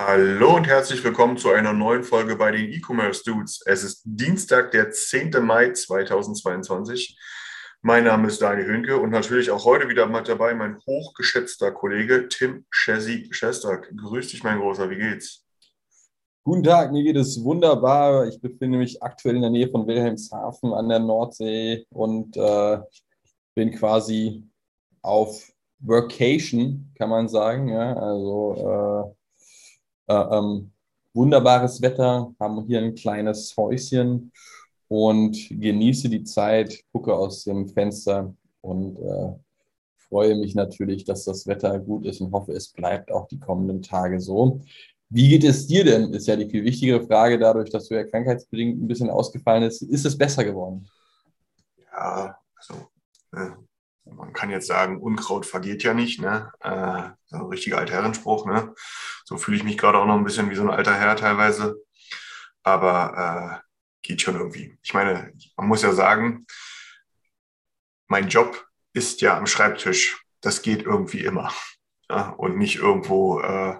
Hallo und herzlich willkommen zu einer neuen Folge bei den E-Commerce Dudes. Es ist Dienstag, der 10. Mai 2022. Mein Name ist Daniel Hünke und natürlich auch heute wieder mit dabei mein hochgeschätzter Kollege Tim Chessy Schestag. Grüß dich, mein Großer, wie geht's? Guten Tag, mir geht es wunderbar. Ich befinde mich aktuell in der Nähe von Wilhelmshaven an der Nordsee und äh, bin quasi auf Workation, kann man sagen. Ja? Also äh, äh, ähm, wunderbares Wetter, haben hier ein kleines Häuschen und genieße die Zeit, gucke aus dem Fenster und äh, freue mich natürlich, dass das Wetter gut ist und hoffe, es bleibt auch die kommenden Tage so. Wie geht es dir denn? Ist ja die viel wichtigere Frage, dadurch, dass du ja krankheitsbedingt ein bisschen ausgefallen bist. Ist es besser geworden? Ja, also, äh, man kann jetzt sagen, Unkraut vergeht ja nicht, ne? Äh, ein richtiger Altherrenspruch, ne? So fühle ich mich gerade auch noch ein bisschen wie so ein alter Herr teilweise. Aber äh, geht schon irgendwie. Ich meine, man muss ja sagen, mein Job ist ja am Schreibtisch. Das geht irgendwie immer. Ja? Und nicht irgendwo äh,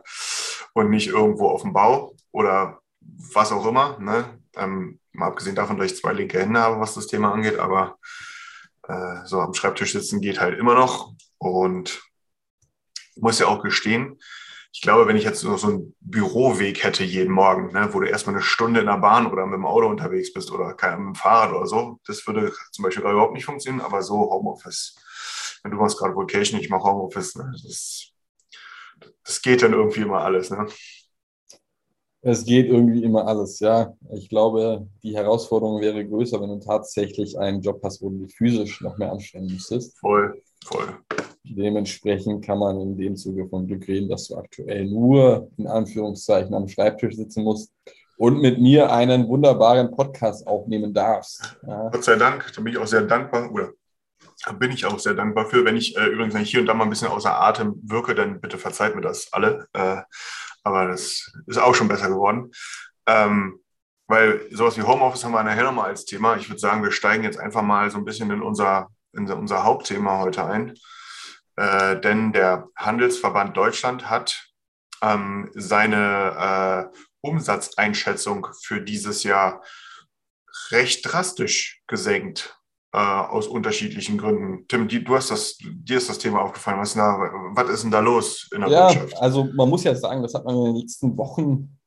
und nicht irgendwo auf dem Bau oder was auch immer. Ne? Ähm, mal abgesehen davon, dass ich zwei linke Hände habe, was das Thema angeht, aber äh, so am Schreibtisch sitzen geht halt immer noch. Und muss ja auch gestehen, ich glaube, wenn ich jetzt so, einen Büroweg hätte jeden Morgen, ne, wo du erstmal eine Stunde in der Bahn oder mit dem Auto unterwegs bist oder mit dem Fahrrad oder so, das würde zum Beispiel überhaupt nicht funktionieren, aber so Homeoffice. Wenn du machst gerade Vacation, ich mache Homeoffice, ne, das, das geht dann irgendwie immer alles. Ne? Es geht irgendwie immer alles, ja. Ich glaube, die Herausforderung wäre größer, wenn du tatsächlich einen Job hast, wo du dich physisch noch mehr anstrengen müsstest. Voll, voll. Dementsprechend kann man in dem Zuge von Glück reden, dass du aktuell nur in Anführungszeichen am Schreibtisch sitzen musst und mit mir einen wunderbaren Podcast aufnehmen darfst. Ja. Gott sei Dank, da bin ich auch sehr dankbar, oder da bin ich auch sehr dankbar für. Wenn ich äh, übrigens wenn ich hier und da mal ein bisschen außer Atem wirke, dann bitte verzeiht mir das alle. Äh, aber das ist auch schon besser geworden. Ähm, weil sowas wie Homeoffice haben wir nachher nochmal als Thema. Ich würde sagen, wir steigen jetzt einfach mal so ein bisschen in unser, in unser Hauptthema heute ein. Äh, denn der Handelsverband Deutschland hat ähm, seine äh, Umsatzeinschätzung für dieses Jahr recht drastisch gesenkt äh, aus unterschiedlichen Gründen. Tim, die, du hast das, dir ist das Thema aufgefallen. Was, na, was ist denn da los in der Ja, Wirtschaft? also man muss ja sagen, das hat man in den letzten Wochen,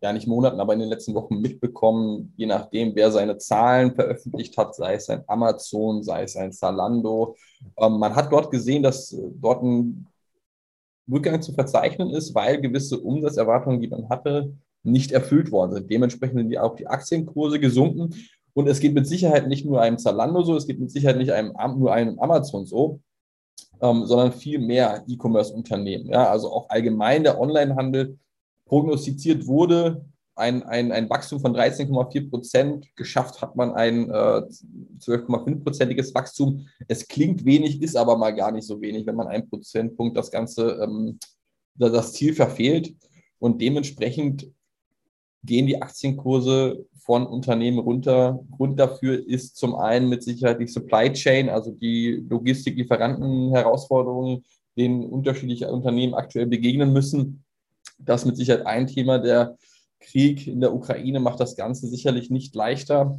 ja nicht Monaten, aber in den letzten Wochen mitbekommen, je nachdem, wer seine Zahlen veröffentlicht hat, sei es ein Amazon, sei es ein Zalando. Ähm, man hat dort gesehen, dass äh, dort ein Rückgang zu verzeichnen ist, weil gewisse Umsatzerwartungen, die man hatte, nicht erfüllt worden sind. Dementsprechend sind die auch die Aktienkurse gesunken. Und es geht mit Sicherheit nicht nur einem Zalando so, es geht mit Sicherheit nicht einem, nur einem Amazon so, ähm, sondern viel mehr E-Commerce-Unternehmen. Ja, also auch allgemein der Onlinehandel prognostiziert wurde, ein, ein, ein Wachstum von 13,4 Prozent. Geschafft hat man ein äh, 12,5-prozentiges Wachstum. Es klingt wenig, ist aber mal gar nicht so wenig, wenn man einen Prozentpunkt das Ganze, ähm, das Ziel verfehlt. Und dementsprechend gehen die Aktienkurse von Unternehmen runter. Grund dafür ist zum einen mit Sicherheit die Supply Chain, also die Logistik-Lieferanten-Herausforderungen, denen unterschiedliche Unternehmen aktuell begegnen müssen. Das ist mit Sicherheit ein Thema. Der Krieg in der Ukraine macht das Ganze sicherlich nicht leichter.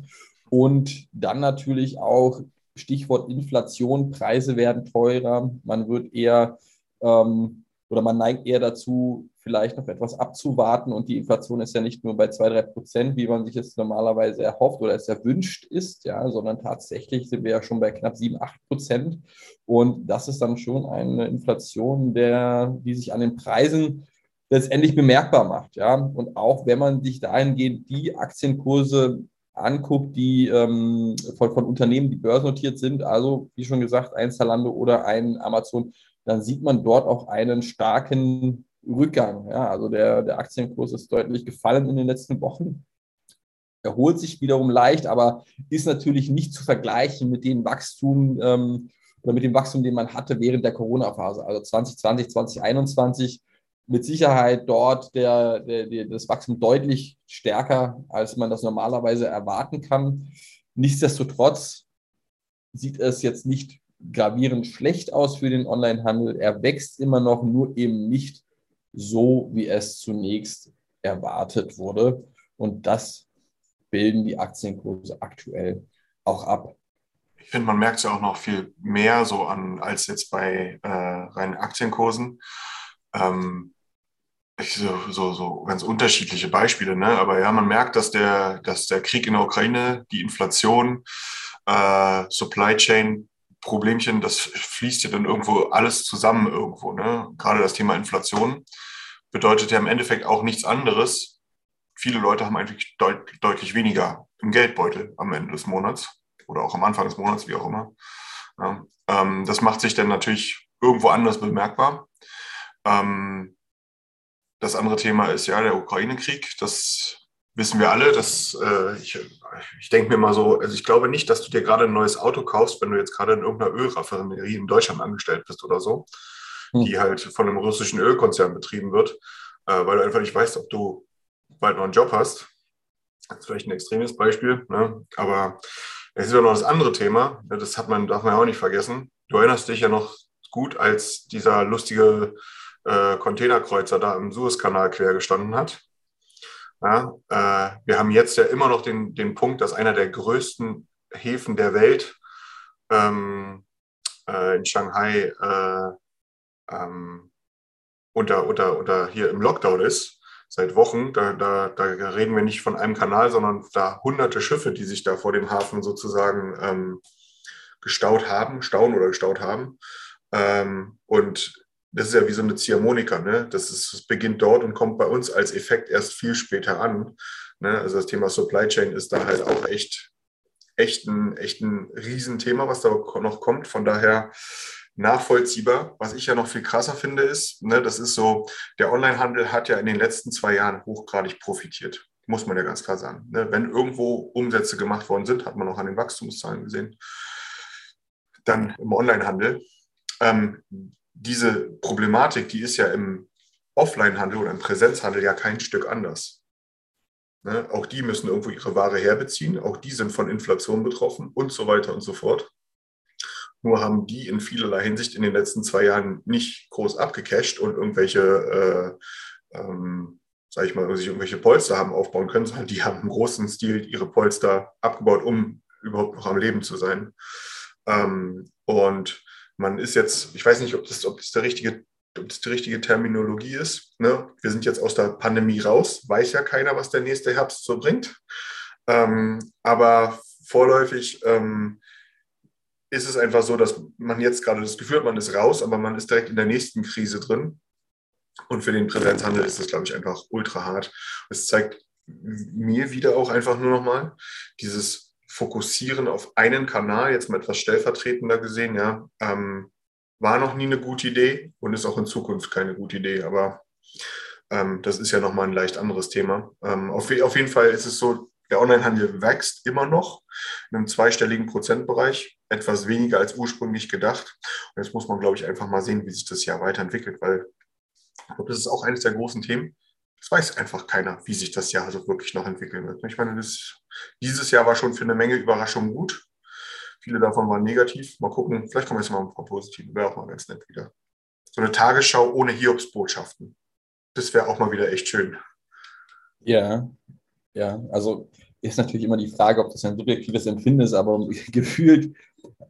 Und dann natürlich auch Stichwort Inflation, Preise werden teurer. Man wird eher ähm, oder man neigt eher dazu, vielleicht noch etwas abzuwarten. Und die Inflation ist ja nicht nur bei 2, 3 Prozent, wie man sich es normalerweise erhofft oder es erwünscht ist, ja, sondern tatsächlich sind wir ja schon bei knapp 7, 8 Prozent. Und das ist dann schon eine Inflation, der, die sich an den Preisen letztendlich bemerkbar macht. Ja. Und auch wenn man sich dahingehend die Aktienkurse anguckt, die ähm, von, von Unternehmen, die börsennotiert sind, also wie schon gesagt, ein Zalando oder ein Amazon, dann sieht man dort auch einen starken Rückgang. Ja, also der, der Aktienkurs ist deutlich gefallen in den letzten Wochen. Erholt sich wiederum leicht, aber ist natürlich nicht zu vergleichen mit dem Wachstum ähm, oder mit dem Wachstum, den man hatte während der Corona-Phase. Also 2020, 2021 mit Sicherheit dort der, der, der, das Wachstum deutlich stärker, als man das normalerweise erwarten kann. Nichtsdestotrotz sieht es jetzt nicht gravierend schlecht aus für den Onlinehandel. Er wächst immer noch, nur eben nicht so, wie es zunächst erwartet wurde. Und das bilden die Aktienkurse aktuell auch ab. Ich finde, man merkt es ja auch noch viel mehr so an als jetzt bei äh, reinen Aktienkursen. Ähm, so, so, so ganz unterschiedliche Beispiele, ne? aber ja, man merkt, dass der, dass der Krieg in der Ukraine, die Inflation, äh, Supply Chain Problemchen, das fließt ja dann irgendwo alles zusammen irgendwo. Ne? Gerade das Thema Inflation bedeutet ja im Endeffekt auch nichts anderes. Viele Leute haben eigentlich deut deutlich weniger im Geldbeutel am Ende des Monats oder auch am Anfang des Monats, wie auch immer. Ja, ähm, das macht sich dann natürlich irgendwo anders bemerkbar. Ähm, das andere Thema ist ja der Ukraine-Krieg. Das wissen wir alle. Dass, äh, ich ich denke mir mal so, also ich glaube nicht, dass du dir gerade ein neues Auto kaufst, wenn du jetzt gerade in irgendeiner Ölraffinerie in Deutschland angestellt bist oder so, hm. die halt von einem russischen Ölkonzern betrieben wird, äh, weil du einfach nicht weißt, ob du bald noch einen Job hast. Das ist vielleicht ein extremes Beispiel, ne? aber es ist ja noch das andere Thema. Das hat man, darf man ja auch nicht vergessen. Du erinnerst dich ja noch gut, als dieser lustige äh, Containerkreuzer da im Suezkanal quer gestanden hat. Ja, äh, wir haben jetzt ja immer noch den, den Punkt, dass einer der größten Häfen der Welt ähm, äh, in Shanghai äh, ähm, unter, unter, unter hier im Lockdown ist, seit Wochen. Da, da, da reden wir nicht von einem Kanal, sondern da hunderte Schiffe, die sich da vor dem Hafen sozusagen ähm, gestaut haben, stauen oder gestaut haben. Ähm, und das ist ja wie so eine Ziehharmonika, ne? Das, ist, das beginnt dort und kommt bei uns als Effekt erst viel später an. Ne? Also das Thema Supply Chain ist da halt auch echt, echt ein, echt ein Riesenthema, was da noch kommt. Von daher nachvollziehbar. Was ich ja noch viel krasser finde, ist, ne, das ist so, der Onlinehandel hat ja in den letzten zwei Jahren hochgradig profitiert. Muss man ja ganz klar sagen. Ne? Wenn irgendwo Umsätze gemacht worden sind, hat man auch an den Wachstumszahlen gesehen, dann im Onlinehandel. Ähm, diese Problematik, die ist ja im Offline-Handel oder im Präsenzhandel ja kein Stück anders. Ne? Auch die müssen irgendwo ihre Ware herbeziehen, auch die sind von Inflation betroffen und so weiter und so fort. Nur haben die in vielerlei Hinsicht in den letzten zwei Jahren nicht groß abgecasht und irgendwelche, äh, ähm, sag ich mal, sich irgendwelche Polster haben aufbauen können, sondern die haben im großen Stil ihre Polster abgebaut, um überhaupt noch am Leben zu sein. Ähm, und man ist jetzt, ich weiß nicht, ob das, ob das, der richtige, ob das die richtige Terminologie ist. Ne? Wir sind jetzt aus der Pandemie raus, weiß ja keiner, was der nächste Herbst so bringt. Ähm, aber vorläufig ähm, ist es einfach so, dass man jetzt gerade das Gefühl hat, man ist raus, aber man ist direkt in der nächsten Krise drin. Und für den Präsenzhandel ist das, glaube ich, einfach ultra hart. Es zeigt mir wieder auch einfach nur nochmal dieses Fokussieren auf einen Kanal, jetzt mal etwas stellvertretender gesehen, ja, ähm, war noch nie eine gute Idee und ist auch in Zukunft keine gute Idee. Aber ähm, das ist ja nochmal ein leicht anderes Thema. Ähm, auf, auf jeden Fall ist es so, der Onlinehandel wächst immer noch in einem zweistelligen Prozentbereich, etwas weniger als ursprünglich gedacht. Und jetzt muss man, glaube ich, einfach mal sehen, wie sich das Jahr weiterentwickelt, weil ich glaube, das ist auch eines der großen Themen es weiß einfach keiner, wie sich das Jahr also wirklich noch entwickeln wird. Ich meine, das, dieses Jahr war schon für eine Menge Überraschungen gut. Viele davon waren negativ. Mal gucken, vielleicht kommen wir jetzt mal ein paar positive. Wäre auch mal ganz nett wieder. So eine Tagesschau ohne Hiobsbotschaften. Das wäre auch mal wieder echt schön. Ja, ja, also ist natürlich immer die Frage, ob das ein subjektives Empfinden ist, aber gefühlt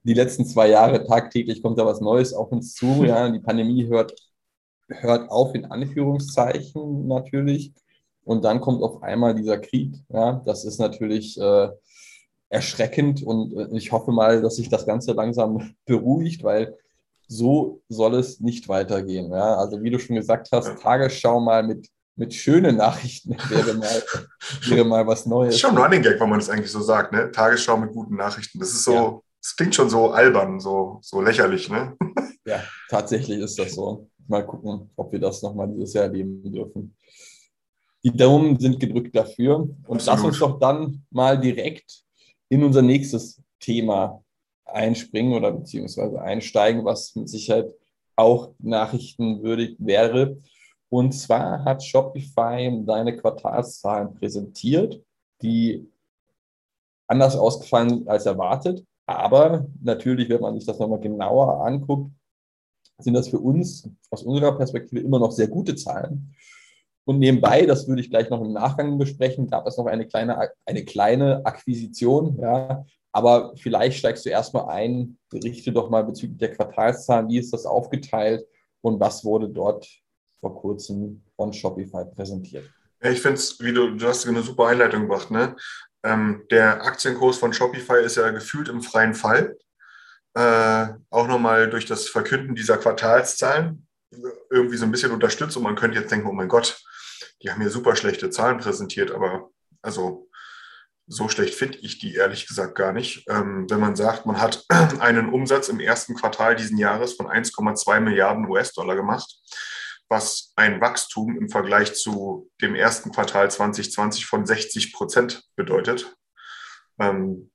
die letzten zwei Jahre tagtäglich kommt da was Neues auf uns zu. Ja, die Pandemie hört hört auf in Anführungszeichen natürlich. Und dann kommt auf einmal dieser Krieg. Ja, das ist natürlich äh, erschreckend und äh, ich hoffe mal, dass sich das Ganze langsam beruhigt, weil so soll es nicht weitergehen. Ja? Also wie du schon gesagt hast, Tagesschau mal mit, mit schönen Nachrichten wäre mal, wäre mal was Neues. Das ist schon ein Running Gag, wenn man das eigentlich so sagt. Ne? Tagesschau mit guten Nachrichten. Das ist so, es klingt schon so albern, so, so lächerlich, ne? Ja, tatsächlich ist das so. Mal gucken, ob wir das nochmal dieses Jahr erleben dürfen. Die Daumen sind gedrückt dafür. Und Absolut. lass uns doch dann mal direkt in unser nächstes Thema einspringen oder beziehungsweise einsteigen, was mit Sicherheit auch nachrichtenwürdig wäre. Und zwar hat Shopify seine Quartalszahlen präsentiert, die anders ausgefallen sind als erwartet. Aber natürlich, wenn man sich das nochmal genauer anguckt, sind das für uns aus unserer Perspektive immer noch sehr gute Zahlen. Und nebenbei, das würde ich gleich noch im Nachgang besprechen, gab es noch eine kleine, eine kleine Akquisition. Ja. Aber vielleicht steigst du erstmal ein, berichte doch mal bezüglich der Quartalszahlen, wie ist das aufgeteilt und was wurde dort vor kurzem von Shopify präsentiert. Ich finde es, wie du, du hast eine super Einleitung gemacht, ne? Ähm, der Aktienkurs von Shopify ist ja gefühlt im freien Fall. Äh, auch nochmal durch das Verkünden dieser Quartalszahlen irgendwie so ein bisschen unterstützt und man könnte jetzt denken, oh mein Gott, die haben hier super schlechte Zahlen präsentiert, aber also so schlecht finde ich die ehrlich gesagt gar nicht. Ähm, wenn man sagt, man hat einen Umsatz im ersten Quartal diesen Jahres von 1,2 Milliarden US-Dollar gemacht, was ein Wachstum im Vergleich zu dem ersten Quartal 2020 von 60 Prozent bedeutet, ähm,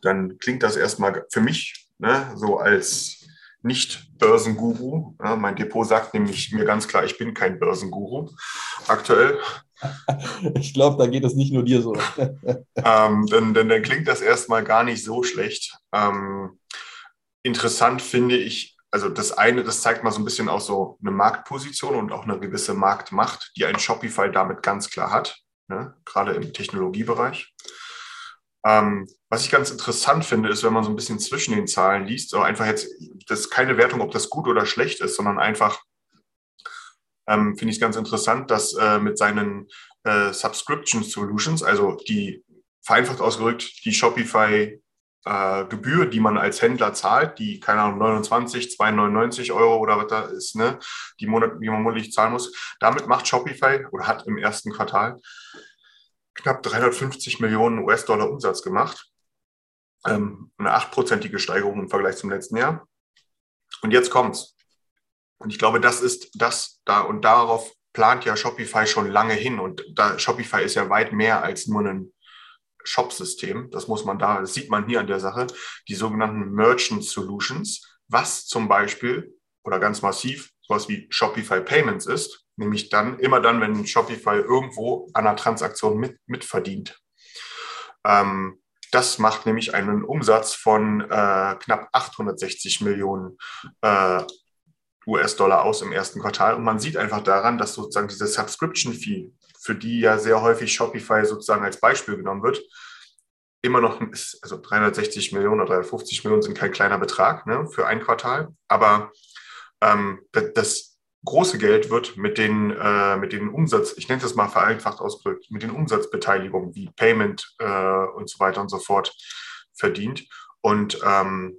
dann klingt das erstmal für mich ne, so als nicht-Börsenguru. Ja, mein Depot sagt nämlich mir ganz klar, ich bin kein Börsenguru aktuell. Ich glaube, da geht es nicht nur dir so. ähm, denn, denn dann klingt das erstmal gar nicht so schlecht. Ähm, interessant finde ich, also das eine, das zeigt mal so ein bisschen auch so eine Marktposition und auch eine gewisse Marktmacht, die ein Shopify damit ganz klar hat, ne? gerade im Technologiebereich. Ähm, was ich ganz interessant finde, ist, wenn man so ein bisschen zwischen den Zahlen liest, so einfach jetzt, das ist keine Wertung, ob das gut oder schlecht ist, sondern einfach ähm, finde ich es ganz interessant, dass äh, mit seinen äh, Subscription Solutions, also die vereinfacht ausgedrückt, die Shopify äh, Gebühr, die man als Händler zahlt, die, keine Ahnung, 29, 2,99 Euro oder was da ist, ne, die, Monat, die man monatlich zahlen muss. Damit macht Shopify oder hat im ersten Quartal knapp 350 Millionen US-Dollar Umsatz gemacht. Ähm, eine achtprozentige Steigerung im Vergleich zum letzten Jahr. Und jetzt kommt's. Und ich glaube, das ist das da und darauf plant ja Shopify schon lange hin. Und da Shopify ist ja weit mehr als nur ein Shop-System. Das muss man da, das sieht man hier an der Sache, die sogenannten Merchant Solutions, was zum Beispiel oder ganz massiv sowas wie Shopify Payments ist, nämlich dann immer dann, wenn Shopify irgendwo an einer Transaktion mit, mitverdient. Ähm, das macht nämlich einen Umsatz von äh, knapp 860 Millionen äh, US-Dollar aus im ersten Quartal. Und man sieht einfach daran, dass sozusagen diese Subscription-Fee, für die ja sehr häufig Shopify sozusagen als Beispiel genommen wird, immer noch ist, also 360 Millionen oder 350 Millionen sind kein kleiner Betrag ne, für ein Quartal. Aber ähm, das große Geld wird mit den, äh, mit den Umsatz, ich nenne das mal vereinfacht ausgedrückt, mit den Umsatzbeteiligungen wie Payment äh, und so weiter und so fort verdient. Und ähm,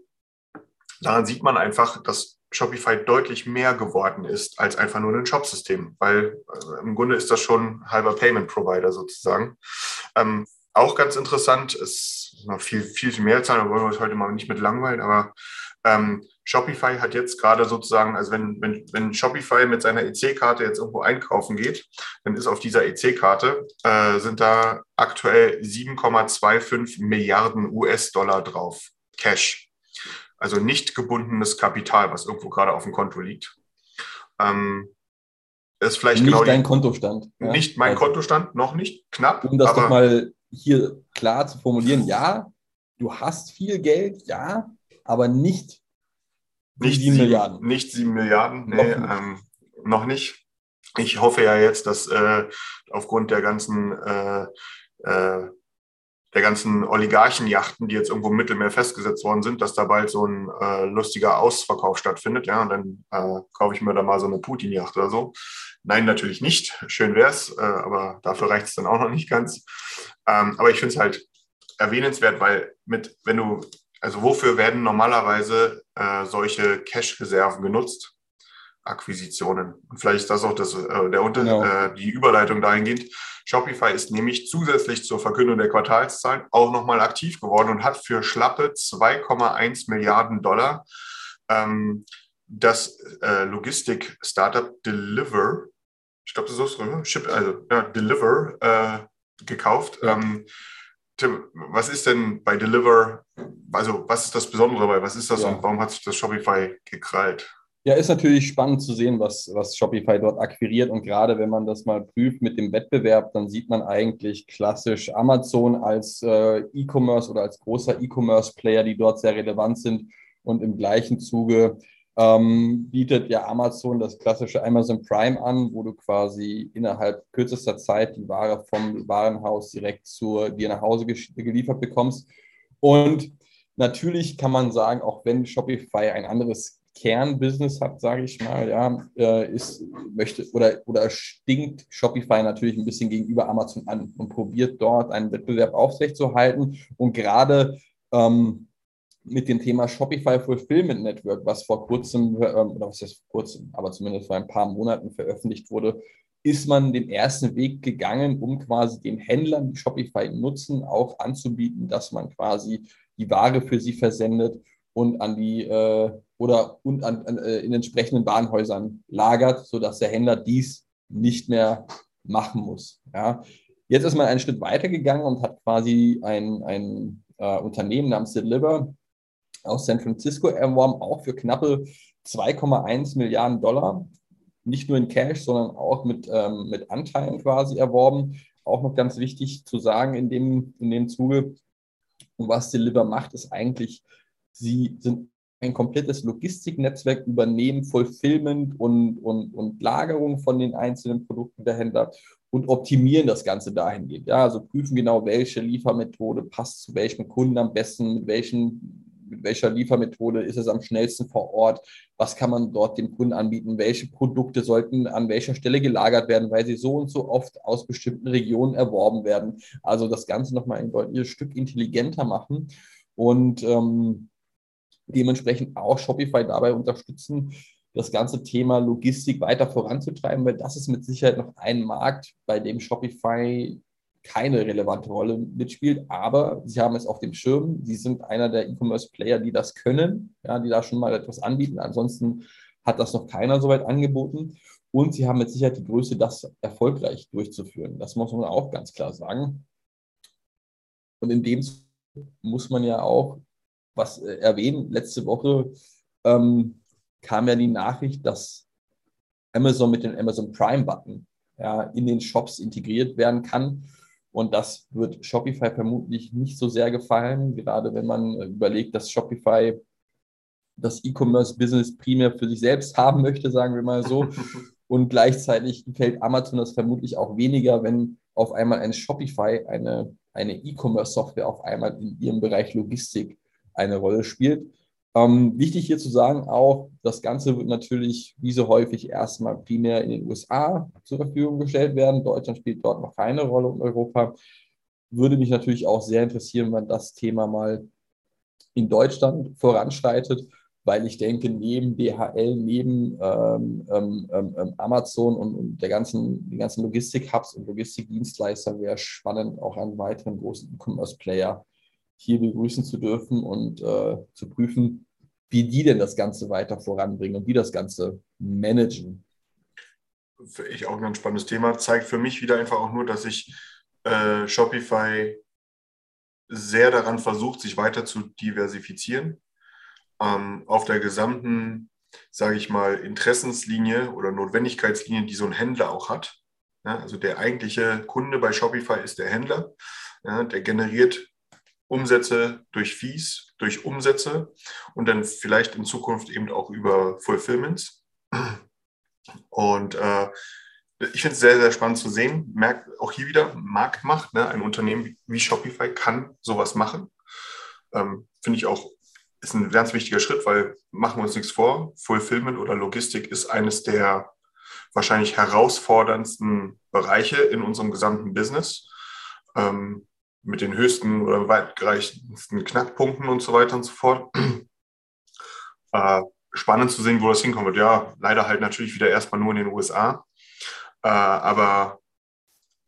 daran sieht man einfach, dass Shopify deutlich mehr geworden ist als einfach nur ein Shopsystem, weil äh, im Grunde ist das schon halber Payment Provider sozusagen. Ähm, auch ganz interessant ist noch viel, viel, viel mehr Zahlen, da wollen wir uns heute mal nicht mit langweilen, aber ähm, Shopify hat jetzt gerade sozusagen, also wenn, wenn, wenn Shopify mit seiner EC-Karte jetzt irgendwo einkaufen geht, dann ist auf dieser EC-Karte, äh, sind da aktuell 7,25 Milliarden US-Dollar drauf, Cash. Also nicht gebundenes Kapital, was irgendwo gerade auf dem Konto liegt. Ähm, ist vielleicht nicht genau dein Kontostand. ja? nicht mein Also, Kontostand, noch nicht, knapp. Um das aber doch mal hier klar zu formulieren, ja, du hast viel Geld, ja, aber nicht nicht sieben Milliarden. Nicht sieben Milliarden, nee, Noch nicht. ähm, noch nicht. Ich hoffe ja jetzt, dass äh, aufgrund der ganzen äh, äh, der ganzen Oligarchenjachten, die jetzt irgendwo im Mittelmeer festgesetzt worden sind, dass da bald so ein äh, lustiger Ausverkauf stattfindet. Ja, und dann äh, kaufe ich mir da mal so eine Putin-Yacht oder so. Nein, natürlich nicht. Schön wär's, äh, aber dafür reicht es dann auch noch nicht ganz. Ähm, aber ich finde es halt erwähnenswert, weil mit, wenn du, also wofür werden normalerweise äh, solche Cash-Reserven genutzt? Akquisitionen. Und vielleicht ist das auch das, äh, der Unter Genau. äh, die Überleitung dahingehend. Shopify ist nämlich zusätzlich zur Verkündung der Quartalszahlen auch nochmal aktiv geworden und hat für schlappe 2,1 Milliarden Dollar ähm, das äh, Logistik-Startup Deliver, ich glaube, das ist so? Ship, also ja, Deliver äh, gekauft. Ähm, Tim, was ist denn bei Deliver, also was ist das Besondere dabei? Was ist das Ja. und warum hat sich das Shopify gekrallt? Ja, ist natürlich spannend zu sehen, was, was Shopify dort akquiriert. Und gerade wenn man das mal prüft mit dem Wettbewerb, dann sieht man eigentlich klassisch Amazon als äh, E-Commerce oder als großer E-Commerce-Player, die dort sehr relevant sind. Und im gleichen Zuge ähm, bietet ja Amazon das klassische Amazon Prime an, wo du quasi innerhalb kürzester Zeit die Ware vom Warenhaus direkt zu dir nach Hause geliefert bekommst. Und natürlich kann man sagen, auch wenn Shopify ein anderes Kernbusiness hat, sage ich mal, ja, äh, ist, möchte oder, oder stinkt Shopify natürlich ein bisschen gegenüber Amazon an und probiert dort einen Wettbewerb aufrechtzuerhalten. Und gerade ähm, mit dem Thema Shopify Fulfillment Network, was vor kurzem, ähm, oder was jetzt vor kurzem, aber zumindest vor ein paar Monaten veröffentlicht wurde, ist man den ersten Weg gegangen, um quasi den Händlern, die Shopify nutzen, auch anzubieten, dass man quasi die Ware für sie versendet und an die äh, oder und an, an, äh, in entsprechenden Warenhäusern lagert, sodass der Händler dies nicht mehr machen muss. Ja. Jetzt ist man einen Schritt weiter gegangen und hat quasi ein, ein äh, Unternehmen namens Deliver aus San Francisco erworben, auch für knappe 2,1 Milliarden Dollar. Nicht nur in Cash, sondern auch mit, ähm, mit Anteilen quasi erworben. Auch noch ganz wichtig zu sagen in dem, in dem Zuge. Und was Deliver macht, ist eigentlich, sie sind ein komplettes Logistiknetzwerk, übernehmen Fulfillment und, und, und Lagerung von den einzelnen Produkten der Händler und optimieren das Ganze dahingehend. Ja, also prüfen genau, welche Liefermethode passt zu welchem Kunden am besten, mit, welchen, mit welcher Liefermethode ist es am schnellsten vor Ort, was kann man dort dem Kunden anbieten, welche Produkte sollten an welcher Stelle gelagert werden, weil sie so und so oft aus bestimmten Regionen erworben werden. Also das Ganze nochmal ein deutliches Stück intelligenter machen und ähm, dementsprechend auch Shopify dabei unterstützen, das ganze Thema Logistik weiter voranzutreiben, weil das ist mit Sicherheit noch ein Markt, bei dem Shopify keine relevante Rolle mitspielt, aber sie haben es auf dem Schirm. Sie sind einer der E-Commerce-Player, die das können, ja, die da schon mal etwas anbieten. Ansonsten hat das noch keiner soweit angeboten. Und sie haben mit Sicherheit die Größe, das erfolgreich durchzuführen. Das muss man auch ganz klar sagen. Und in dem muss man ja auch was äh, erwähnen. Letzte Woche ähm, kam ja die Nachricht, dass Amazon mit dem Amazon Prime-Button ja, in den Shops integriert werden kann. Und das wird Shopify vermutlich nicht so sehr gefallen, gerade wenn man überlegt, dass Shopify das E-Commerce-Business primär für sich selbst haben möchte, sagen wir mal so. Und gleichzeitig gefällt Amazon das vermutlich auch weniger, wenn auf einmal ein Shopify, eine, eine E-Commerce-Software auf einmal in ihrem Bereich Logistik eine Rolle spielt. Ähm, wichtig hier zu sagen auch, das Ganze wird natürlich wie so häufig erstmal primär in den USA zur Verfügung gestellt werden. Deutschland spielt dort noch keine Rolle und Europa. Würde mich natürlich auch sehr interessieren, wenn das Thema mal in Deutschland voranschreitet, weil ich denke, neben DHL, neben ähm, ähm, ähm, Amazon und, und, der ganzen, den ganzen Logistik-Hubs und Logistikdienstleister wäre spannend, auch einen weiteren großen E-Commerce-Player hier begrüßen zu dürfen und äh, zu prüfen, wie die denn das Ganze weiter voranbringen und wie das Ganze managen. Für ich auch ein ganz spannendes Thema. Zeigt für mich wieder einfach auch nur, dass sich äh, Shopify sehr daran versucht, sich weiter zu diversifizieren. Ähm, auf der gesamten, sage ich mal, Interessenslinie oder Notwendigkeitslinie, die so ein Händler auch hat. Ja, also der eigentliche Kunde bei Shopify ist der Händler. Ja, der generiert Umsätze durch Fees, durch Umsätze und dann vielleicht in Zukunft eben auch über Fulfillments. Und äh, ich finde es sehr, sehr spannend zu sehen. Merkt auch hier wieder Marktmacht. Ne? Ein Unternehmen wie Shopify kann sowas machen. Ähm, finde ich auch, ist ein ganz wichtiger Schritt, weil machen wir uns nichts vor. Fulfillment oder Logistik ist eines der wahrscheinlich herausforderndsten Bereiche in unserem gesamten Business. Ähm, mit den höchsten oder weitgereichsten Knackpunkten und so weiter und so fort. Äh, spannend zu sehen, wo das hinkommen wird. Ja, leider halt natürlich wieder erstmal nur in den USA. Äh, aber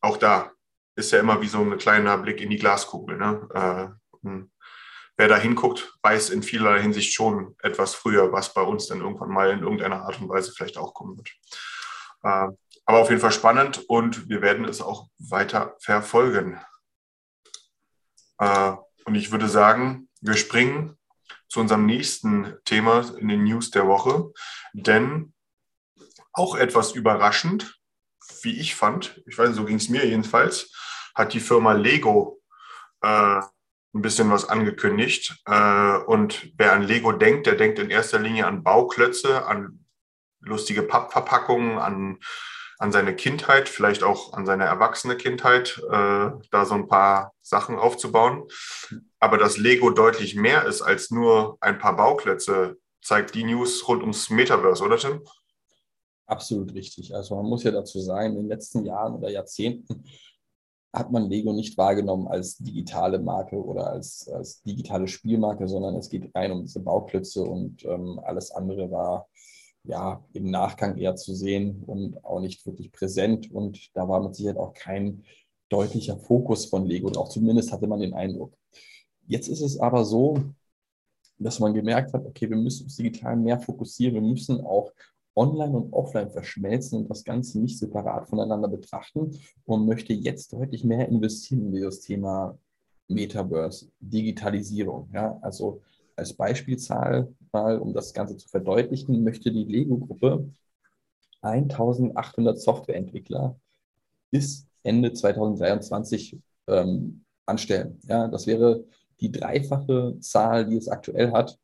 auch da ist ja immer wie so ein kleiner Blick in die Glaskugel. Ne? Äh, hm. wer da hinguckt, weiß in vielerlei Hinsicht schon etwas früher, was bei uns dann irgendwann mal in irgendeiner Art und Weise vielleicht auch kommen wird. Äh, aber auf jeden Fall spannend und wir werden es auch weiter verfolgen. Äh, und ich würde sagen, wir springen zu unserem nächsten Thema in den News der Woche, denn auch etwas überraschend, wie ich fand, ich weiß, so ging es mir jedenfalls, hat die Firma Lego äh, ein bisschen was angekündigt. Äh, und wer an Lego denkt, der denkt in erster Linie an Bauklötze, an lustige Pappverpackungen, an, an seine Kindheit, vielleicht auch an seine erwachsene Kindheit, äh, da so ein paar Sachen aufzubauen. Aber dass Lego deutlich mehr ist als nur ein paar Bauklötze, zeigt die News rund ums Metaverse, oder Tim? Absolut richtig. Also man muss ja dazu sagen, in den letzten Jahren oder Jahrzehnten hat man Lego nicht wahrgenommen als digitale Marke oder als, als digitale Spielmarke, sondern es geht rein um diese Bauklötze und ähm, alles andere war ja im Nachgang eher zu sehen und auch nicht wirklich präsent. Und da war mit Sicherheit auch kein deutlicher Fokus von Lego, und auch zumindest hatte man den Eindruck. Jetzt ist es aber so, dass man gemerkt hat, okay, wir müssen uns digital mehr fokussieren, wir müssen auch online und offline verschmelzen und das Ganze nicht separat voneinander betrachten und möchte jetzt deutlich mehr investieren in dieses Thema Metaverse, Digitalisierung. Ja? Also als Beispielzahl mal, um das Ganze zu verdeutlichen, möchte die Lego-Gruppe 1800 Softwareentwickler bis Ende 2023 ähm, anstellen. Ja, das wäre die dreifache Zahl, die es aktuell hat.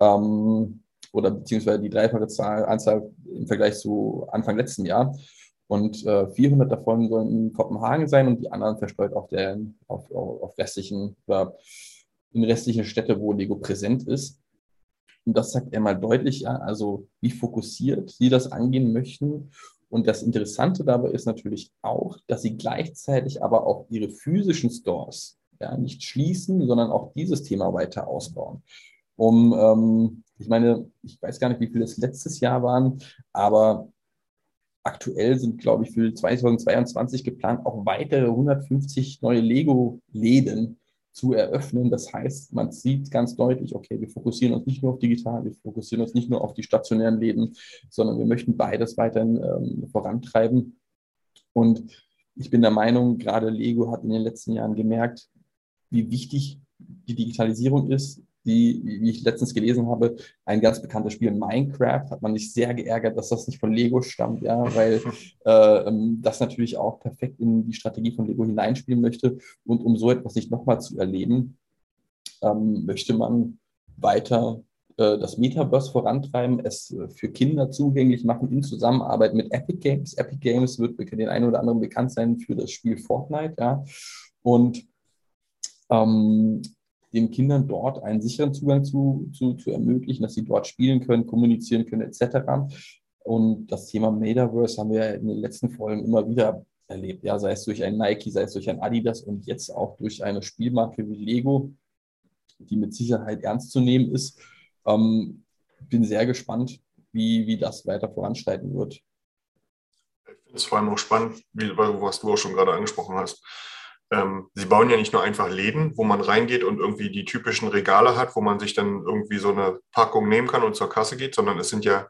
Ähm, oder beziehungsweise die dreifache Zahl, Anzahl im Vergleich zu Anfang letzten Jahr. Und äh, 400 davon sollen in Kopenhagen sein und die anderen verstreut auf, der, auf, auf restlichen oder in restlichen Städte, wo Lego präsent ist. Und das sagt er mal deutlich, also wie fokussiert sie das angehen möchten. Und das Interessante dabei ist natürlich auch, dass sie gleichzeitig aber auch ihre physischen Stores ja, nicht schließen, sondern auch dieses Thema weiter ausbauen um, ähm, ich meine, ich weiß gar nicht, wie viele es letztes Jahr waren, aber aktuell sind, glaube ich, für 2022 geplant, auch weitere 150 neue Lego-Läden zu eröffnen. Das heißt, man sieht ganz deutlich, okay, wir fokussieren uns nicht nur auf digital, wir fokussieren uns nicht nur auf die stationären Läden, sondern wir möchten beides weiterhin ähm, vorantreiben. Und ich bin der Meinung, gerade Lego hat in den letzten Jahren gemerkt, wie wichtig die Digitalisierung ist, die, wie ich letztens gelesen habe, ein ganz bekanntes Spiel Minecraft, hat man sich sehr geärgert, dass das nicht von Lego stammt, ja, weil äh, ähm, das natürlich auch perfekt in die Strategie von Lego hineinspielen möchte. Und um so etwas nicht nochmal zu erleben, ähm, möchte man weiter äh, das Metaverse vorantreiben, es äh, für Kinder zugänglich machen in Zusammenarbeit mit Epic Games. Epic Games wird den einen oder anderen bekannt sein für das Spiel Fortnite, ja. Und ähm, den Kindern dort einen sicheren Zugang zu, zu, zu ermöglichen, dass sie dort spielen können, kommunizieren können, etc. Und das Thema Metaverse haben wir in den letzten Folgen immer wieder erlebt, ja, sei es durch ein Nike, sei es durch ein Adidas und jetzt auch durch eine Spielmarke wie Lego, die mit Sicherheit ernst zu nehmen ist. Ähm, bin sehr gespannt, wie, wie das weiter voranschreiten wird. Ich finde es vor allem auch spannend, wie, was du auch schon gerade angesprochen hast ähm, sie bauen ja nicht nur einfach Läden, wo man reingeht und irgendwie die typischen Regale hat, wo man sich dann irgendwie so eine Packung nehmen kann und zur Kasse geht, sondern es sind ja,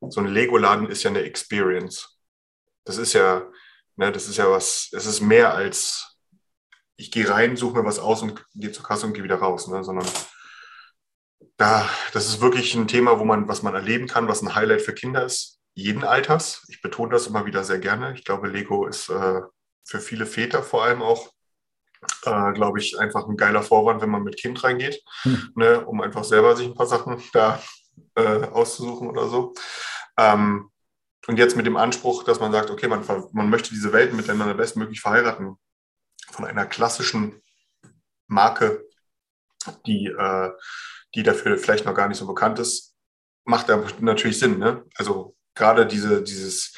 so ein Lego-Laden ist ja eine Experience. Das ist ja, ne, das ist ja was, es ist mehr als ich gehe rein, suche mir was aus und gehe zur Kasse und gehe wieder raus, ne, sondern da, das ist wirklich ein Thema, wo man, was man erleben kann, was ein Highlight für Kinder ist, jeden Alters. Ich betone das immer wieder sehr gerne. Ich glaube, Lego ist äh, für viele Väter vor allem auch, äh, glaube ich, einfach ein geiler Vorwand, wenn man mit Kind reingeht, hm. ne, um einfach selber sich ein paar Sachen da äh, auszusuchen oder so. Ähm, und jetzt mit dem Anspruch, dass man sagt, okay, man, man möchte diese Welten miteinander bestmöglich verheiraten, von einer klassischen Marke, die, äh, die dafür vielleicht noch gar nicht so bekannt ist, macht natürlich Sinn. Ne? Also gerade diese, dieses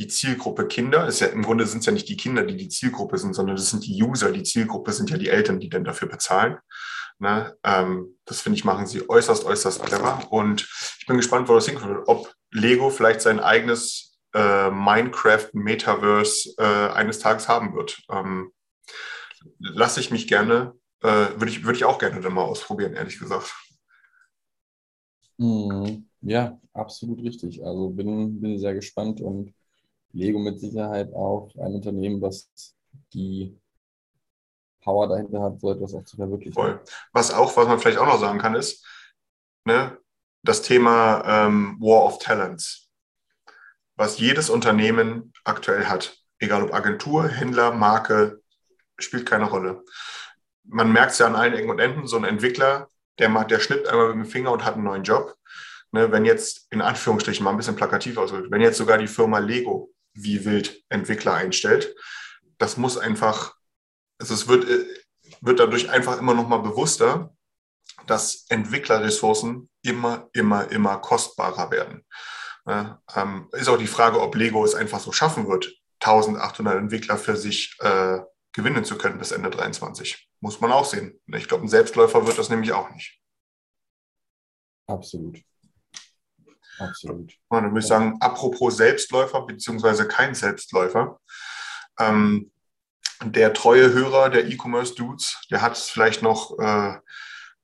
die Zielgruppe Kinder. Ist ja, Im Grunde sind es ja nicht die Kinder, die die Zielgruppe sind, sondern das sind die User. Die Zielgruppe sind ja die Eltern, die dann dafür bezahlen. Ne? Ähm, das finde ich, machen sie äußerst, äußerst clever. Und ich bin gespannt, wo das hinkommt. Ob Lego vielleicht sein eigenes äh, Minecraft-Metaverse äh, eines Tages haben wird. Ähm, lasse ich mich gerne, äh, würde ich, würd ich auch gerne dann mal ausprobieren, ehrlich gesagt. Mhm. Ja, absolut richtig. Also bin, bin sehr gespannt und Lego mit Sicherheit auch ein Unternehmen, was die Power dahinter hat, so etwas auch zu verwirklichen. Voll. Was auch, was man vielleicht auch noch sagen kann, ist, ne, das Thema ähm, War of Talents, was jedes Unternehmen aktuell hat, egal ob Agentur, Händler, Marke, spielt keine Rolle. Man merkt es ja an allen Ecken und Enden, so ein Entwickler, der, macht, der schnippt einmal mit dem Finger und hat einen neuen Job. Ne, wenn jetzt, in Anführungsstrichen mal ein bisschen plakativ ausgedrückt, wenn jetzt sogar die Firma Lego wie wild Entwickler einstellt, das muss einfach also es wird, äh, wird dadurch einfach immer noch mal bewusster, dass Entwicklerressourcen immer, immer, immer kostbarer werden. Ähm, ist auch die Frage, ob Lego es einfach so schaffen wird, 1800 Entwickler für sich äh, gewinnen zu können bis Ende 23. Muss man auch sehen. Ich glaube, ein Selbstläufer wird das nämlich auch nicht. Absolut. Absolut. Und dann würde ich sagen, apropos Selbstläufer beziehungsweise kein Selbstläufer. Ähm, der treue Hörer der E-Commerce Dudes, der hat es vielleicht noch äh,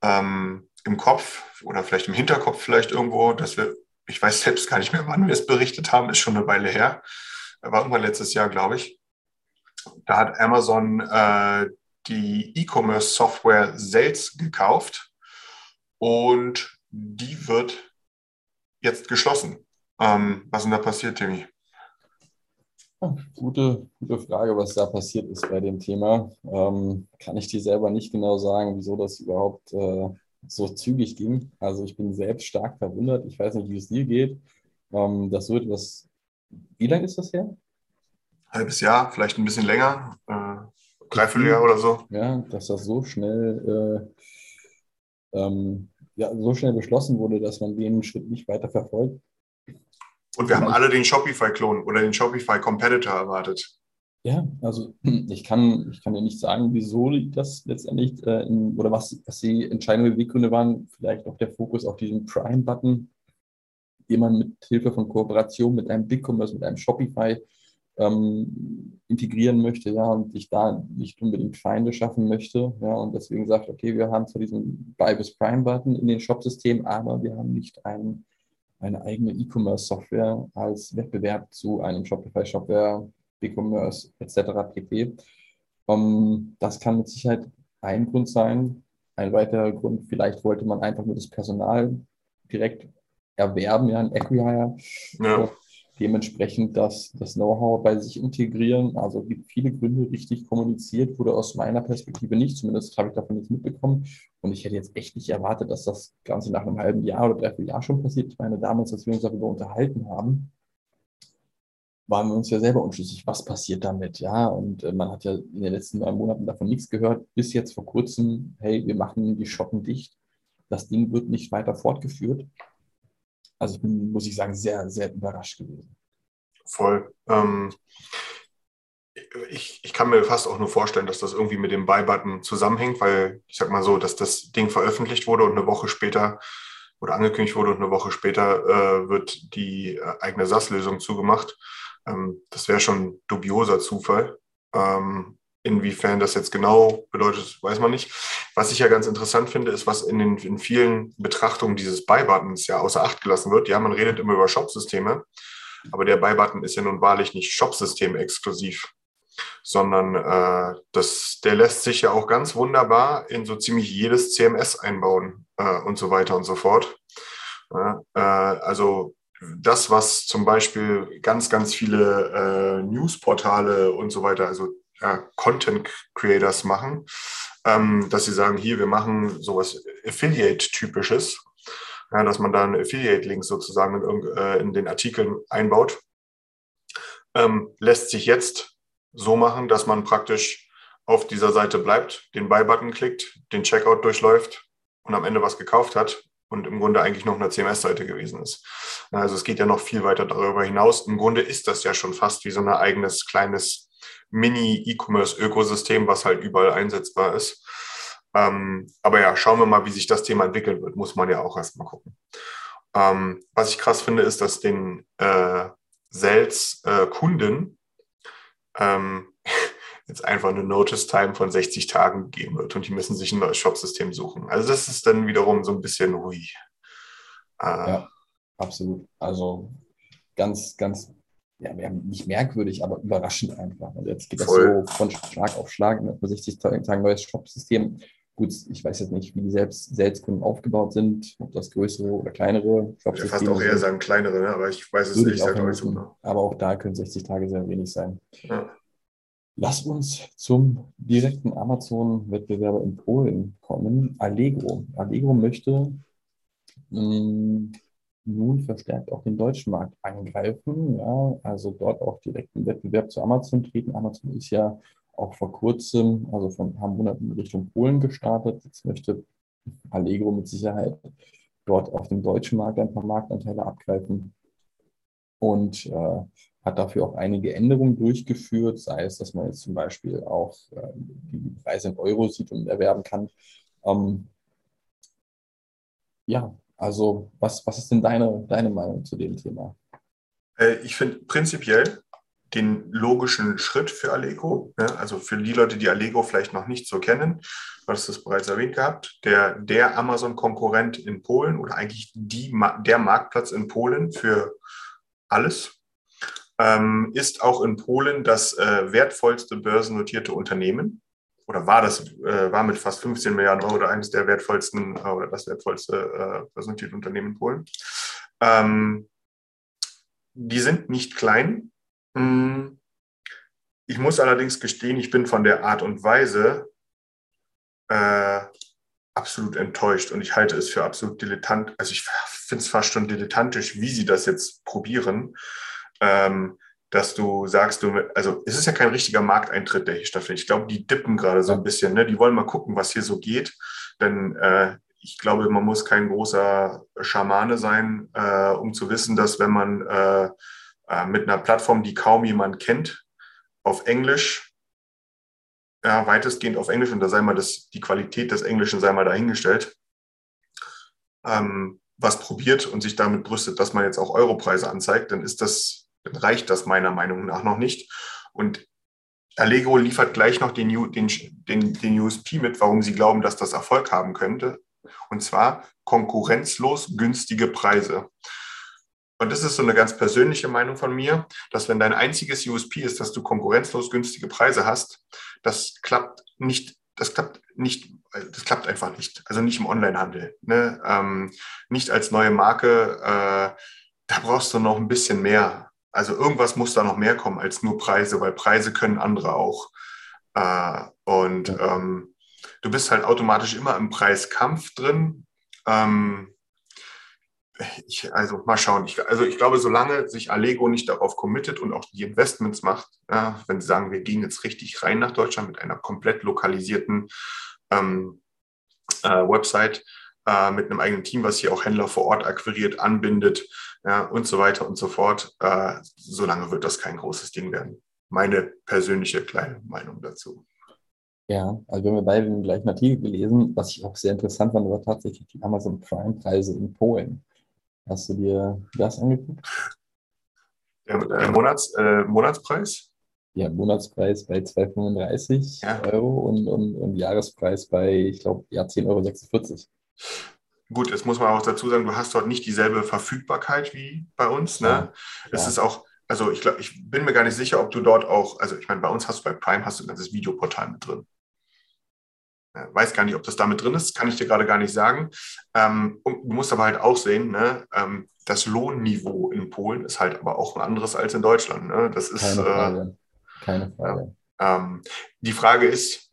ähm, im Kopf oder vielleicht im Hinterkopf vielleicht irgendwo, dass wir, ich weiß selbst gar nicht mehr, wann wir es berichtet haben, ist schon eine Weile her. War irgendwann letztes Jahr, glaube ich. Da hat Amazon äh, die E-Commerce Software Sales gekauft und die wird jetzt geschlossen. Ähm, was ist denn da passiert, Timmy? Gute, gute Frage, was da passiert ist bei dem Thema. Ähm, kann ich dir selber nicht genau sagen, wieso das überhaupt äh, so zügig ging. Also ich bin selbst stark verwundert. Ich weiß nicht, wie es dir geht. Ähm, das wird was. Wie lange ist das her? Halbes Jahr, vielleicht ein bisschen länger. Äh, Dreivierteljahr oder so. Ja, dass das so schnell, äh, ähm, ja, so schnell beschlossen wurde, dass man den Schritt nicht weiter verfolgt. Und wir haben alle den Shopify-Klon oder den Shopify-Competitor erwartet. Ja, also ich kann, ich kann dir nicht sagen, wieso das letztendlich äh, in, oder was, was die entscheidenden Beweggründe waren. Vielleicht auch der Fokus auf diesen Prime-Button, den man mit Hilfe von Kooperation mit einem BigCommerce, mit einem Shopify ähm, integrieren möchte, ja, und sich da nicht unbedingt Feinde schaffen möchte, ja, und deswegen sagt, okay, wir haben zwar diesen Buy with Prime-Button in den Shop-System, aber wir haben nicht einen eine eigene E-Commerce-Software als Wettbewerb zu einem Shopify-Shopware, E-Commerce etc. pp. Um, das kann mit Sicherheit ein Grund sein. Ein weiterer Grund, vielleicht wollte man einfach nur das Personal direkt erwerben, ja, ein Acquihire. Ja dementsprechend das, das Know-how bei sich integrieren. Also gibt viele Gründe, richtig kommuniziert wurde aus meiner Perspektive nicht. Zumindest habe ich davon nichts mitbekommen. Und ich hätte jetzt echt nicht erwartet, dass das Ganze nach einem halben Jahr oder dreiviertel Jahr schon passiert. Ich meine, damals, als wir uns darüber unterhalten haben, waren wir uns ja selber unschlüssig, was passiert damit, ja. Und äh, man hat ja in den letzten neun Monaten davon nichts gehört, bis jetzt vor kurzem, hey, wir machen die Shoppen dicht. Das Ding wird nicht weiter fortgeführt. Also ich bin, muss ich sagen, sehr, sehr überrascht gewesen. Voll. Ähm, ich, ich kann mir fast auch nur vorstellen, dass das irgendwie mit dem Buy-Button zusammenhängt, weil ich sag mal so, dass das Ding veröffentlicht wurde und eine Woche später oder angekündigt wurde und eine Woche später äh, wird die äh, eigene SAS-Lösung zugemacht. Ähm, das wäre schon dubioser Zufall. Ähm, Inwiefern das jetzt genau bedeutet, weiß man nicht. Was ich ja ganz interessant finde, ist, was in, den, in vielen Betrachtungen dieses Buy-Buttons ja außer Acht gelassen wird. Ja, man redet immer über Shop-Systeme, aber der Buy-Button ist ja nun wahrlich nicht Shop-System exklusiv, sondern äh, das, der lässt sich ja auch ganz wunderbar in so ziemlich jedes CMS einbauen äh, und so weiter und so fort. Ja, äh, also das, was zum Beispiel ganz, ganz viele äh, Newsportale und so weiter, also ja, Content Creators machen, ähm, dass sie sagen, hier, wir machen sowas Affiliate-typisches, ja, dass man dann Affiliate-Links sozusagen in, äh, in, den Artikeln einbaut, ähm, lässt sich jetzt so machen, dass man praktisch auf dieser Seite bleibt, den Buy-Button klickt, den Checkout durchläuft und am Ende was gekauft hat und im Grunde eigentlich noch eine CMS-Seite gewesen ist. Also es geht ja noch viel weiter darüber hinaus. Im Grunde ist das ja schon fast wie so ein eigenes kleines Mini-E-Commerce-Ökosystem, was halt überall einsetzbar ist. Ähm, aber ja, schauen wir mal, wie sich das Thema entwickeln wird. Muss man ja auch erstmal gucken. Ähm, was ich krass finde, ist, dass den äh, Sales-Kunden äh, ähm, jetzt einfach eine Notice-Time von 60 Tagen gegeben wird und die müssen sich ein neues Shop-System suchen. Also das ist dann wiederum so ein bisschen ruhig. Äh, ja, absolut. Also ganz, ganz, ja, nicht merkwürdig, aber überraschend einfach. Und jetzt geht voll. das so von Schlag auf Schlag mit 60 Tagen neues Shop-System. Gut, ich weiß jetzt nicht, wie die selbst Selbstkunden aufgebaut sind, ob das größere oder kleinere Shop-Systeme Ich fast auch eher sagen kleinere, ne? aber ich weiß es nicht. Halt aber auch da können 60 Tage sehr wenig sein. Ja. Lass uns zum direkten Amazon-Wettbewerber in Polen kommen. Allegro. Allegro möchte mh, mm, nun verstärkt auch den deutschen Markt angreifen. Ja, also dort auch direkt im Wettbewerb zu Amazon treten. Amazon ist ja auch vor kurzem, also von ein paar Monaten Richtung Polen gestartet. Jetzt möchte Allegro mit Sicherheit dort auf dem deutschen Markt ein paar Marktanteile abgreifen. Und äh, hat dafür auch einige Änderungen durchgeführt, sei es, dass man jetzt zum Beispiel auch äh, die Preise in Euro sieht und erwerben kann. Ähm, ja, also was, was ist denn deine, deine Meinung zu dem Thema? Äh, ich finde prinzipiell den logischen Schritt für Allegro, ne? also für die Leute, die Allegro vielleicht noch nicht so kennen, du hast es bereits erwähnt gehabt, der, der Amazon-Konkurrent in Polen oder eigentlich die, der Marktplatz in Polen für alles, ähm, ist auch in Polen das äh, wertvollste börsennotierte Unternehmen oder war das, äh, war mit fast 15 Milliarden Euro eines der wertvollsten äh, oder das wertvollste äh, börsennotierte Unternehmen in Polen. Ähm, die sind nicht klein. Hm. Ich muss allerdings gestehen, ich bin von der Art und Weise äh, absolut enttäuscht und ich halte es für absolut dilettant. Also ich finde es fast schon dilettantisch, wie sie das jetzt probieren ähm, dass du sagst, du, also es ist ja kein richtiger Markteintritt, der hier stattfindet. Ich glaube, die dippen gerade so ein bisschen. Ne? Die wollen mal gucken, was hier so geht. Denn äh, ich glaube, man muss kein großer Schamane sein, äh, um zu wissen, dass wenn man äh, äh mit einer Plattform, die kaum jemand kennt, auf Englisch, ja, weitestgehend auf Englisch, und da sei mal das, die Qualität des Englischen sei mal dahingestellt, ähm, was probiert und sich damit brüstet, dass man jetzt auch Europreise anzeigt, dann ist das reicht das meiner Meinung nach noch nicht. Und Allegro liefert gleich noch den, den, den, den USP mit, warum sie glauben, dass das Erfolg haben könnte. Und zwar konkurrenzlos günstige Preise. Und das ist so eine ganz persönliche Meinung von mir, dass wenn dein einziges USP ist, dass du konkurrenzlos günstige Preise hast, das klappt nicht, das klappt nicht, das klappt einfach nicht. Also nicht im Onlinehandel. Ne? Ähm, nicht als neue Marke, äh, da brauchst du noch ein bisschen mehr. Also irgendwas muss da noch mehr kommen als nur Preise, weil Preise können andere auch. Äh, und ähm, du bist halt automatisch immer im Preiskampf drin. Ähm, ich, also mal schauen. Ich, also ich glaube, solange sich Allego nicht darauf committet und auch die Investments macht, ja, wenn sie sagen, wir gehen jetzt richtig rein nach Deutschland mit einer komplett lokalisierten ähm, äh, Website, äh, mit einem eigenen Team, was hier auch Händler vor Ort akquiriert, anbindet ja, und so weiter und so fort. Äh, solange wird das kein großes Ding werden. Meine persönliche kleine Meinung dazu. Ja, also wir haben beide den gleichen Artikel gelesen. Was ich auch sehr interessant fand, war tatsächlich die Amazon Prime-Preise in Polen. Hast du dir das angeguckt? Der, der Monats, äh, Monatspreis? Ja, Monatspreis bei 2,35 ja. Euro und, und, und Jahrespreis bei, ich glaube, ja, 10,46 Euro. Gut, jetzt muss man auch dazu sagen, du hast dort nicht dieselbe Verfügbarkeit wie bei uns. Ne? Ja, es ist auch, also ich glaube, ich bin mir gar nicht sicher, ob du dort auch, also ich meine, bei uns hast du bei Prime hast du ein ganzes Videoportal mit drin. Weiß gar nicht, ob das da mit drin ist, kann ich dir gerade gar nicht sagen. Ähm, du musst aber halt auch sehen, ne, ähm, das Lohnniveau in Polen ist halt aber auch ein anderes als in Deutschland. Ne? Das ist keine Frage. Äh, keine Frage. Ähm, die Frage ist,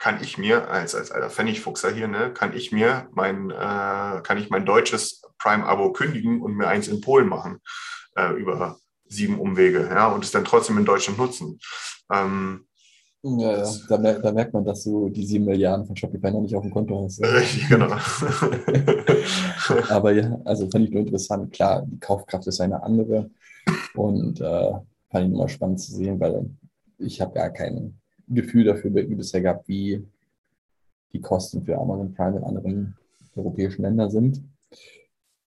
kann ich mir als, als alter Pfennigfuchser hier, ne, kann ich mir mein, äh, kann ich mein deutsches Prime-Abo kündigen und mir eins in Polen machen äh, über sieben Umwege, ja, und es dann trotzdem in Deutschland nutzen. Ähm, ja, ja. Da, merkt, da, merkt man, dass du die sieben Milliarden von Shopify noch nicht auf dem Konto hast. Richtig, genau. Aber ja, also fand ich nur interessant. Klar, die Kaufkraft ist eine andere und äh, fand ich immer spannend zu sehen, weil ich habe gar keinen Gefühl dafür bisher gehabt, wie, die Kosten für Amazon Prime in anderen europäischen Ländern sind.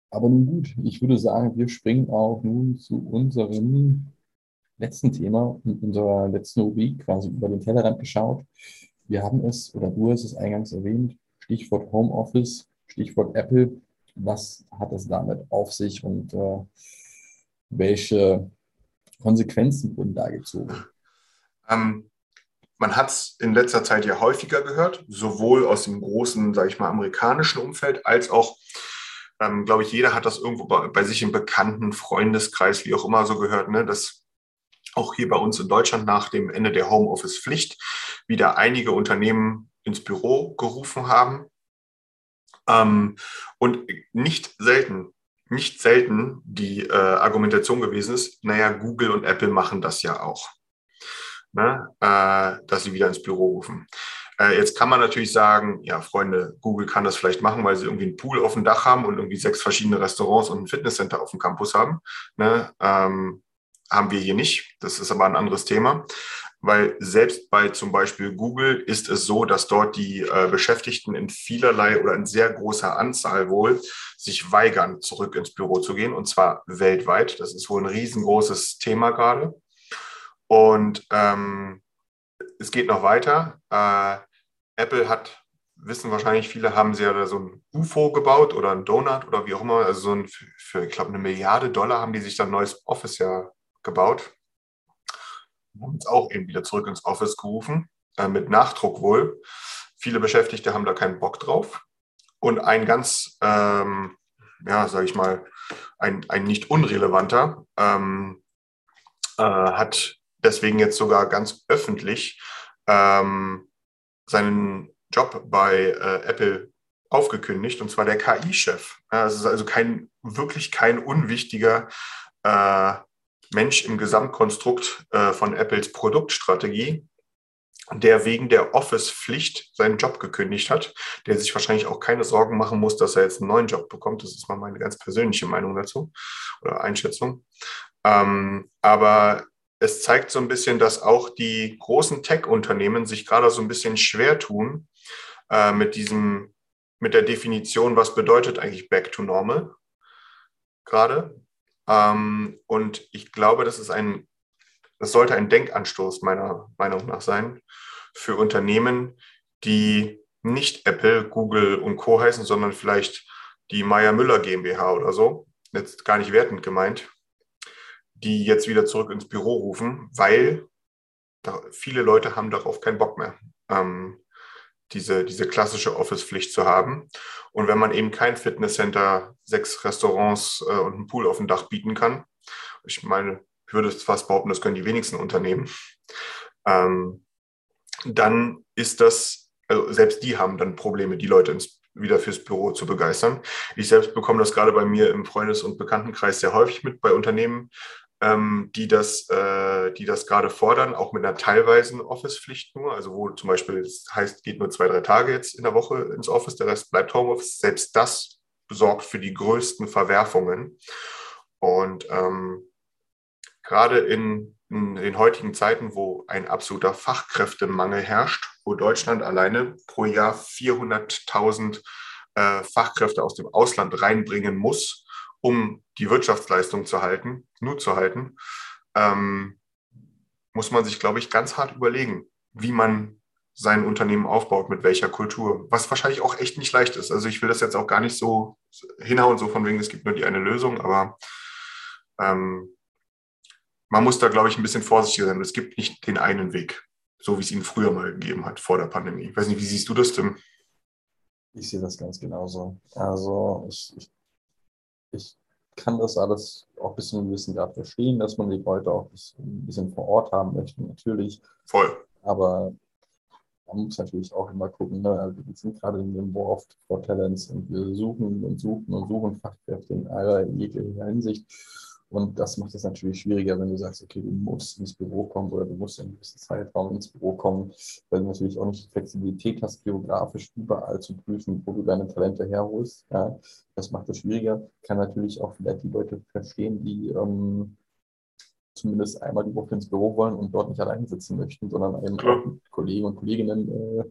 Aber nun gut, ich würde sagen, wir springen auch nun zu unserem letzten Thema, unserer letzten Rubrik, quasi über den Tellerrand geschaut. Wir haben es, oder du hast es eingangs erwähnt, Stichwort Homeoffice, Stichwort Apple. Was hat es damit auf sich und äh, welche Konsequenzen wurden da gezogen? Ähm, man hat es in letzter Zeit ja häufiger gehört, sowohl aus dem großen, sage ich mal, amerikanischen Umfeld, als auch, ähm, glaube ich, jeder hat das irgendwo bei, bei, sich im bekannten Freundeskreis, wie auch immer, so gehört, ne, dass auch hier bei uns in Deutschland nach dem Ende der Homeoffice-Pflicht wieder einige Unternehmen ins Büro gerufen haben. Ähm, und nicht selten, nicht selten die äh, Argumentation gewesen ist, naja, Google und Apple machen das ja auch ne, äh, dass sie wieder ins Büro rufen. Äh, jetzt kann man natürlich sagen, ja, Freunde, Google kann das vielleicht machen, weil sie irgendwie einen Pool auf dem Dach haben und irgendwie sechs verschiedene Restaurants und ein Fitnesscenter auf dem Campus haben. Ne, ähm, haben wir hier nicht. Das ist aber ein anderes Thema weil selbst bei zum Beispiel Google ist es so, dass dort die äh, Beschäftigten in vielerlei oder in sehr großer Anzahl wohl sich weigern, zurück ins Büro zu gehen, und zwar weltweit. Das ist wohl ein riesengroßes Thema gerade. Und ähm, es geht noch weiter. Äh, Apple hat, wissen wahrscheinlich viele, haben sie ja so ein UFO gebaut oder ein Donut oder wie auch immer. Also so ein, für, ich glaube, eine Milliarde Dollar haben die sich dann ein neues Office ja gebaut. Haben uns auch eben wieder zurück ins Office gerufen, äh, mit Nachdruck wohl. Viele Beschäftigte haben da keinen Bock drauf. Und ein ganz, ähm, ja, sage ich mal, ein, ein nicht unrelevanter ähm, äh, hat deswegen jetzt sogar ganz öffentlich ähm, seinen Job bei äh, Apple aufgekündigt, und zwar der KI-Chef. Es ist also kein, wirklich kein unwichtiger äh, Mensch im Gesamtkonstrukt äh, von Apples Produktstrategie, der wegen der Office-Pflicht seinen Job gekündigt hat, der sich wahrscheinlich auch keine Sorgen machen muss, dass er jetzt einen neuen Job bekommt. Das ist mal meine ganz persönliche Meinung dazu oder Einschätzung. Ähm, aber es zeigt so ein bisschen, dass auch die großen Tech-Unternehmen sich gerade so ein bisschen schwer tun äh, mit diesem, mit der Definition, was bedeutet eigentlich Back to Normal gerade. Ähm, und ich glaube, das ist ein, das sollte ein Denkanstoß meiner Meinung nach sein für Unternehmen, die nicht Apple, Google und Co. heißen, sondern vielleicht die Meyer Müller GmbH oder so. Jetzt gar nicht wertend gemeint die jetzt wieder zurück ins Büro rufen, weil viele Leute haben darauf keinen Bock mehr, ähm, diese, diese klassische Office-Pflicht zu haben. Und wenn man eben kein Fitnesscenter, sechs Restaurants äh, und einen Pool auf dem Dach bieten kann, ich meine, ich würde fast behaupten, das können die wenigsten Unternehmen, ähm, dann ist das, also selbst die haben dann Probleme, die Leute ins, wieder fürs Büro zu begeistern. Ich selbst bekomme das gerade bei mir im Freundes- und Bekanntenkreis sehr häufig mit bei Unternehmen, ähm, die das, äh, das gerade fordern, auch mit einer teilweisen Office-Pflicht nur, also wo zum Beispiel es heißt, geht nur zwei, drei Tage jetzt in der Woche ins Office, der Rest bleibt Homeoffice. Selbst das sorgt für die größten Verwerfungen. Und ähm, gerade in, in, den heutigen Zeiten, wo ein absoluter Fachkräftemangel herrscht, wo Deutschland alleine pro Jahr 400.000 äh, Fachkräfte aus dem Ausland reinbringen muss, um die Wirtschaftsleistung zu halten, nur zu halten, ähm, muss man sich, glaube ich, ganz hart überlegen, wie man sein Unternehmen aufbaut, mit welcher Kultur, was wahrscheinlich auch echt nicht leicht ist. Also ich will das jetzt auch gar nicht so hinhauen, so von wegen, es gibt nur die eine Lösung, aber ähm, man muss da, glaube ich, ein bisschen vorsichtiger sein. Es gibt nicht den einen Weg, so wie es ihn früher mal gegeben hat, vor der Pandemie. Ich weiß nicht, wie siehst du das, Tim? Ich sehe das ganz genauso. Also ich, ich ich kann das alles auch bis zu einem gewissen Grad verstehen, dass man die Leute auch ein bisschen vor Ort haben möchte, natürlich. Voll. Aber man muss natürlich auch immer gucken, ne? also wir sind gerade in dem War for Talents und wir suchen und suchen und suchen Fachkräfte in aller jeglicher Hinsicht. Und das macht es natürlich schwieriger, wenn du sagst, okay, du musst ins Büro kommen oder du musst in einem gewissen Zeitraum ins Büro kommen, weil du natürlich auch nicht die Flexibilität hast, geografisch überall zu prüfen, wo du deine Talente herholst. Ja, das macht es schwieriger. Kann natürlich auch vielleicht die Leute verstehen, die ähm, zumindest einmal die Woche ins Büro wollen und dort nicht allein sitzen möchten, sondern eben auch mit Kollegen und Kolleginnen äh,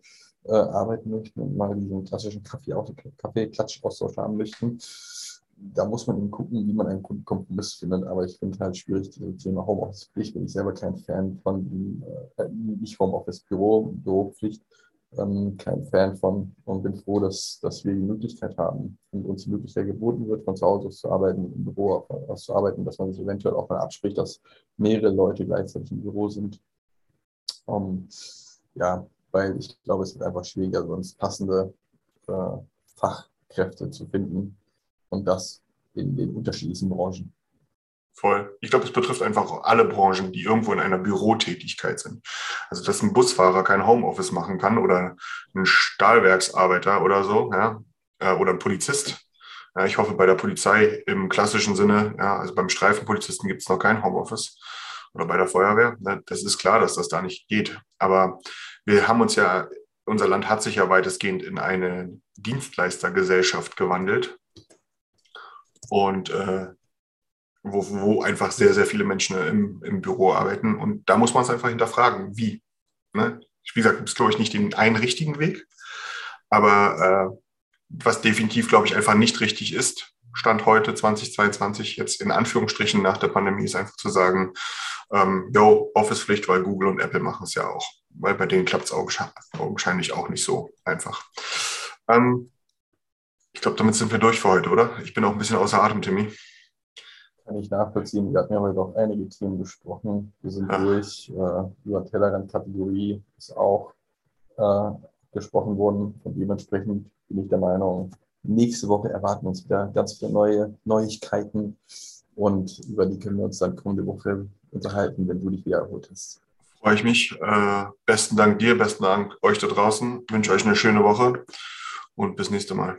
äh, arbeiten möchten und mal diesen klassischen Kaffee-Klatsch-Austausch haben möchten. Da muss man eben gucken, wie man einen guten Kompromiss findet. Aber ich finde halt schwierig, dieses Thema Homeoffice-Pflicht. Bin ich selber kein Fan von, äh, nicht Homeoffice-Büro, Büropflicht, ähm, kein Fan von und bin froh, dass, dass wir die Möglichkeit haben und uns die Möglichkeit geboten wird, von zu Hause aus zu arbeiten, im Büro aus zu arbeiten, dass man sich eventuell auch mal abspricht, dass mehrere Leute gleichzeitig im Büro sind. Um, ja, weil ich glaube, es wird einfach schwieriger, sonst passende äh, Fachkräfte zu finden und das in den unterschiedlichsten Branchen. Voll. Ich glaube, es betrifft einfach alle Branchen, die irgendwo in einer Bürotätigkeit sind. Also, dass ein Busfahrer kein Homeoffice machen kann oder ein Stahlwerksarbeiter oder so, ja, äh, oder ein Polizist. Ja, ich hoffe, bei der Polizei im klassischen Sinne, ja, also beim Streifenpolizisten gibt es noch kein Homeoffice oder bei der Feuerwehr. Ne, das ist klar, dass das da nicht geht. Aber wir haben uns ja, unser Land hat sich ja weitestgehend in eine Dienstleistergesellschaft gewandelt. Und äh, wo, wo einfach sehr, sehr viele Menschen im, im Büro arbeiten. Und da muss man es einfach hinterfragen, wie. Ne? Wie gesagt, gibt es, glaube ich, nicht den einen richtigen Weg. Aber äh, was definitiv, glaube ich, einfach nicht richtig ist, Stand heute 2022, jetzt in Anführungsstrichen nach der Pandemie, ist einfach zu sagen, ähm, yo, Office-Pflicht, weil Google und Apple machen es ja auch. Weil bei denen klappt es augenscheinlich auch nicht so einfach. Ähm, ich glaube, damit sind wir durch für heute, oder? Ich bin auch ein bisschen außer Atem, Timmy. Kann ich nachvollziehen. Wir hatten ja heute auch einige Themen besprochen. Wir sind ja. durch. Äh, über Tellerrand-Kategorie ist auch äh, gesprochen worden. Und dementsprechend bin ich der Meinung, nächste Woche erwarten uns wieder ganz viele neue Neuigkeiten. Und über die können wir uns dann kommende Woche unterhalten, wenn du dich wieder erholt hast. Freue ich mich. Äh, besten Dank dir, besten Dank euch da draußen. Ich wünsche euch eine schöne Woche und bis nächste Mal.